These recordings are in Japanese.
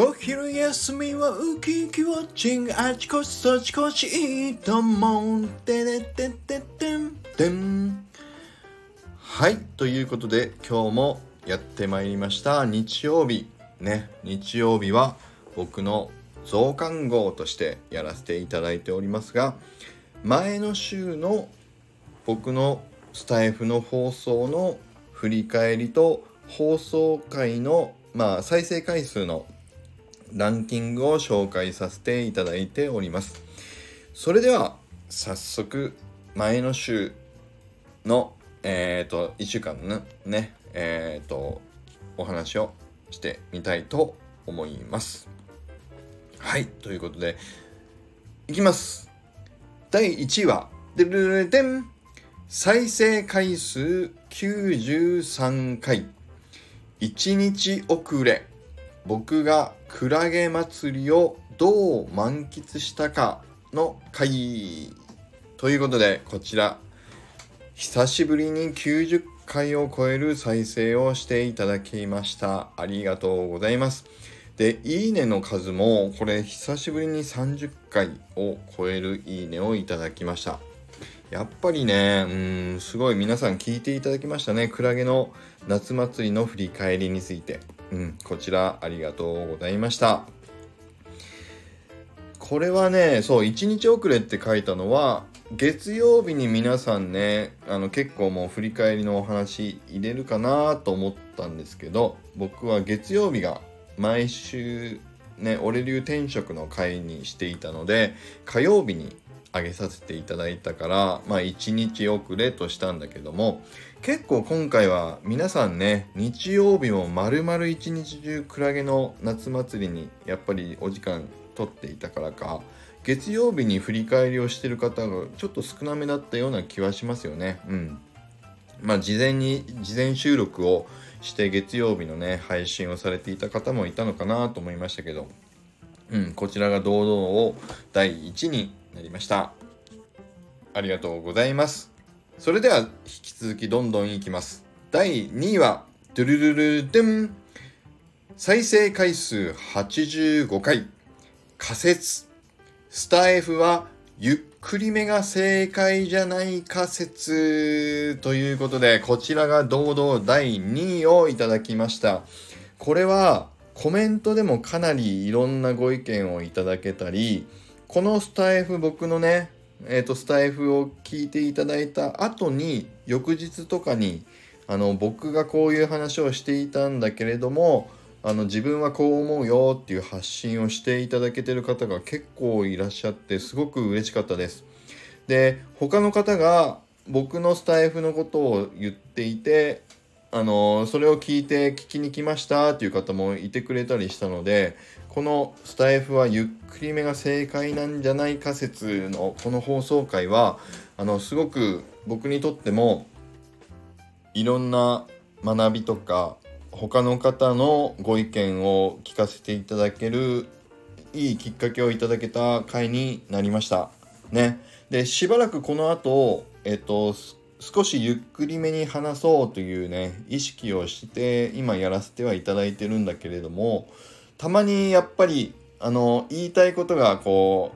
お昼休みはウキウキウォッチングあちこちそちこちいいと思う。てれてててんてん。はいということで今日もやってまいりました。日曜日。ね。日曜日は僕の増刊号としてやらせていただいておりますが前の週の僕のスタイフの放送の振り返りと放送回のまあ再生回数のランキングを紹介させていただいております。それでは早速前の週のえっ、ー、と1週間のねえっ、ー、とお話をしてみたいと思います。はいということでいきます。第1位はでるるでん再生回数93回1日遅れ僕がクラゲ祭りをどう満喫したかの回ということでこちら。久しぶりに90回を超える再生をしていただきました。ありがとうございます。でいいねの数もこれ久しぶりに30回を超えるいいねをいただきました。やっぱりねうんすごい皆さん聞いていただきましたね。クラゲの夏祭りの振り返りについて。うん、こちらありがとうございました。これはね、そう、1日遅れって書いたのは、月曜日に皆さんね、あの結構もう振り返りのお話入れるかなと思ったんですけど、僕は月曜日が毎週ね、俺流転職の会にしていたので、火曜日に上げさせていただいたから、まあ1日遅れとしたんだけども、結構今回は皆さんね、日曜日も丸々一日中クラゲの夏祭りにやっぱりお時間取っていたからか、月曜日に振り返りをしてる方がちょっと少なめだったような気はしますよね。うん。まあ事前に、事前収録をして月曜日のね、配信をされていた方もいたのかなと思いましたけど、うん、こちらが堂々を第1になりました。ありがとうございます。それでは引き続きどんどんいきます。第2位は、ドゥルルルデン。再生回数85回。仮説。スタイフはゆっくりめが正解じゃない仮説。ということでこちらが堂々第2位をいただきました。これはコメントでもかなりいろんなご意見をいただけたりこのスタイフ僕のねえーと、スタイフを聞いていただいた後に翌日とかにあの僕がこういう話をしていたんだけれどもあの自分はこう思うよっていう発信をしていただけてる方が結構いらっしゃってすごく嬉しかったです。で他の方が僕のスタイフのことを言っていてあのそれを聞いて聞きに来ましたっていう方もいてくれたりしたのでこのスタイフはゆっくりめが正解なんじゃないか説のこの放送回はあのすごく僕にとってもいろんな学びとか他の方のご意見を聞かせていただけるいいきっかけをいただけた回になりました。ね。でしばらくこの後えっと少しゆっくりめに話そうというね意識をして今やらせてはいただいてるんだけれどもたまにやっぱりあの言いたいことがこ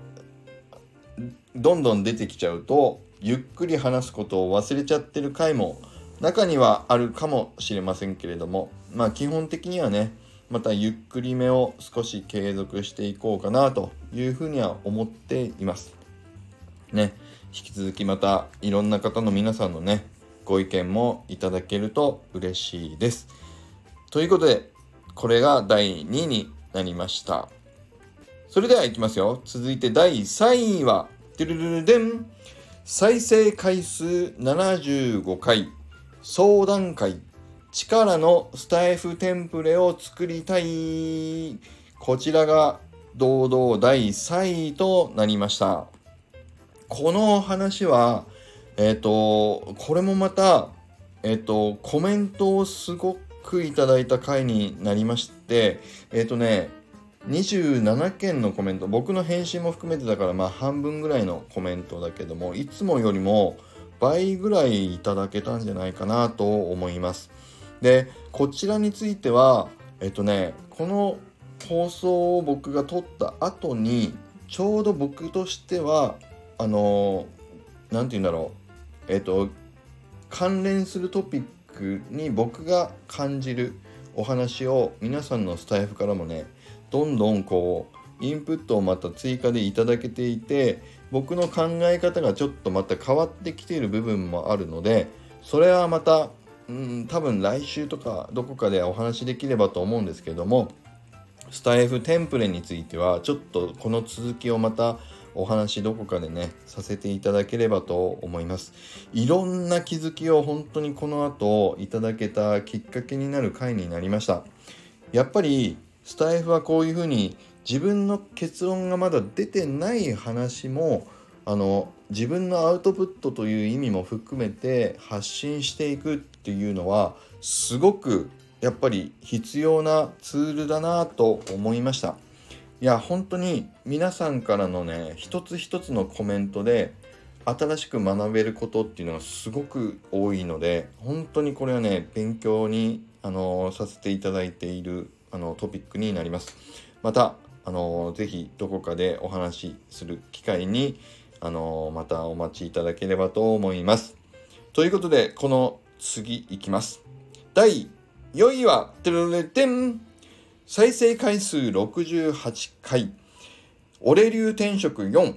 うどんどん出てきちゃうとゆっくり話すことを忘れちゃってる回も中にはあるかもしれませんけれどもまあ基本的にはねまたゆっくりめを少し継続していこうかなというふうには思っています。ね。引き続きまたいろんな方の皆さんのねご意見もいただけると嬉しいです。ということでこれが第2位になりました。それではいきますよ。続いて第3位は、てるるるでん再生回数75回相談会力のスタイフテンプレを作りたいこちらが堂々第3位となりました。この話は、えっ、ー、と、これもまた、えっ、ー、と、コメントをすごくいただいた回になりまして、えっ、ー、とね、27件のコメント、僕の返信も含めてだから、まあ半分ぐらいのコメントだけども、いつもよりも倍ぐらいいただけたんじゃないかなと思います。で、こちらについては、えっとね、この放送を僕が撮った後にちょうど僕としてはあの何て言うんだろう。えっ、と関連するトピックに僕が感じるお話を皆さんのスタイフからもねどんどんこうインプットをまた追加でいただけていて僕の考え方がちょっとまた変わってきている部分もあるのでそれはまたうん多分来週とかどこかでお話できればと思うんですけどもスタイフテンプレについてはちょっとこの続きをまたお話どこかでねさせていただければと思います。いろんな気づきを本当にこの後いただけたきっかけになる回になりました。やっぱりスタイフはこういうふうに自分の結論がまだ出てない話もあの自分のアウトプットという意味も含めて発信していくっていうのはすごくやっぱり必要なツールだなと思いました。いや本当に皆さんからのね一つ一つのコメントで新しく学べることっていうのがすごく多いので本当にこれはね勉強にあのさせていただいているあのトピックになります。またあのぜひどこかでお話しする機会にあのまたお待ちいただければと思います。ということでこの次いきます。第4位は、てるれてん再生回数68回。俺流転職4。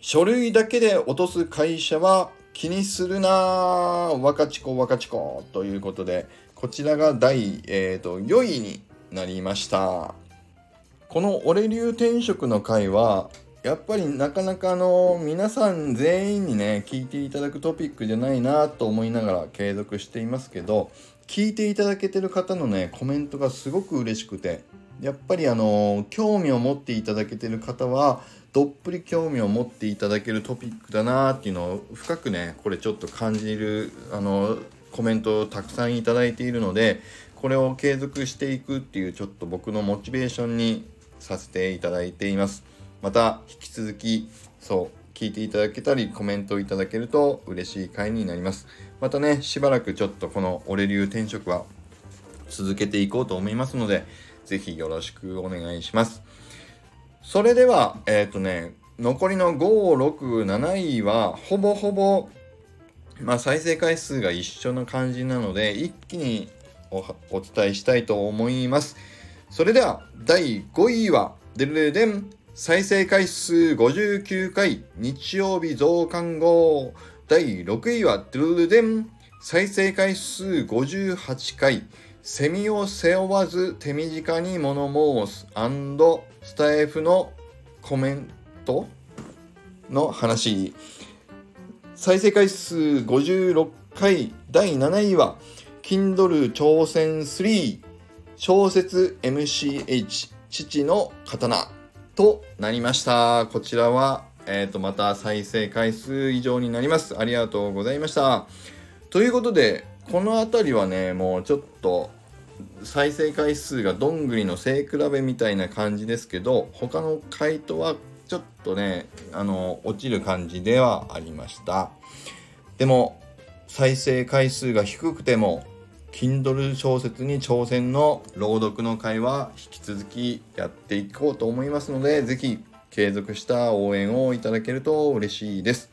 書類だけで落とす会社は気にするな若ちこ若ちこということで、こちらが第、えーと、4位になりました。この俺流転職の回は、やっぱりなかなかあの皆さん全員にね聞いていただくトピックじゃないなと思いながら継続していますけど聞いていただけてる方のねコメントがすごく嬉しくて。やっぱりあの興味を持っていただけてる方はどっぷり興味を持っていただけるトピックだなっていうのを深くねこれちょっと感じるあのコメントをたくさんいただいているのでこれを継続していくっていうちょっと僕のモチベーションにさせていただいています。また引き続きそう聞いていただけたりコメントをいただけると嬉しい回になります。またねしばらくちょっとこの俺流転職は続けていこうと思いますので是非よろしくお願いします。それではえっ、ー、とね残りの567位はほぼほぼまあ、再生回数が一緒な感じなので一気にお伝えしたいと思います。それでは第5位はデルデデン再生回数59回日曜日増刊号。第6位はドゥルデン。再生回数58回。セミを背負わず手短に物申す。スタイフのコメントの話。再生回数56回。第7位は Kindle 挑戦3小説 MCH 父の刀。となりました。こちらは、えっ、ー、と、また再生回数以上になります。ありがとうございました。ということで、この辺りはね、もうちょっと、再生回数がどんぐりの背比べみたいな感じですけど、他の回答はちょっとね、あの、落ちる感じではありました。でも、再生回数が低くても、Kindle 小説に挑戦の朗読の会は引き続きやっていこうと思いますので、ぜひ継続した応援をいただけると嬉しいです。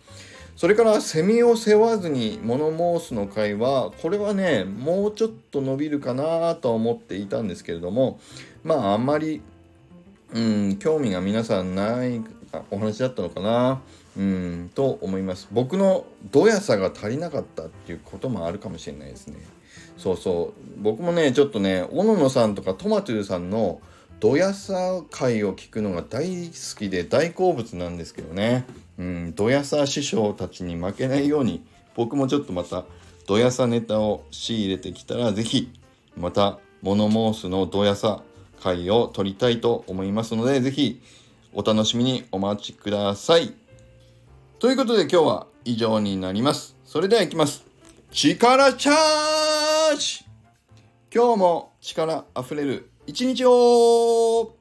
それからセミを背負わずに物申すの会はこれはねもうちょっと伸びるかなと思っていたんですけれどもまああんまりうん興味が皆さんないお話だったのかなうんと思います僕のどやさが足りなかったっていうこともあるかもしれないですねそうそう僕もねちょっとね小野さんとかトマトゥーさんのドヤさ会を聞くのが大好きで大好物なんですけどねうんドヤさ師匠たちに負けないように僕もちょっとまたドヤさネタを仕入れてきたら是非またモノモースのドヤさ会を取りたいと思いますので是非お楽しみにお待ちください。ということで今日は以上になります。それでは行きます。力チャージ今日も力あふれる一日を。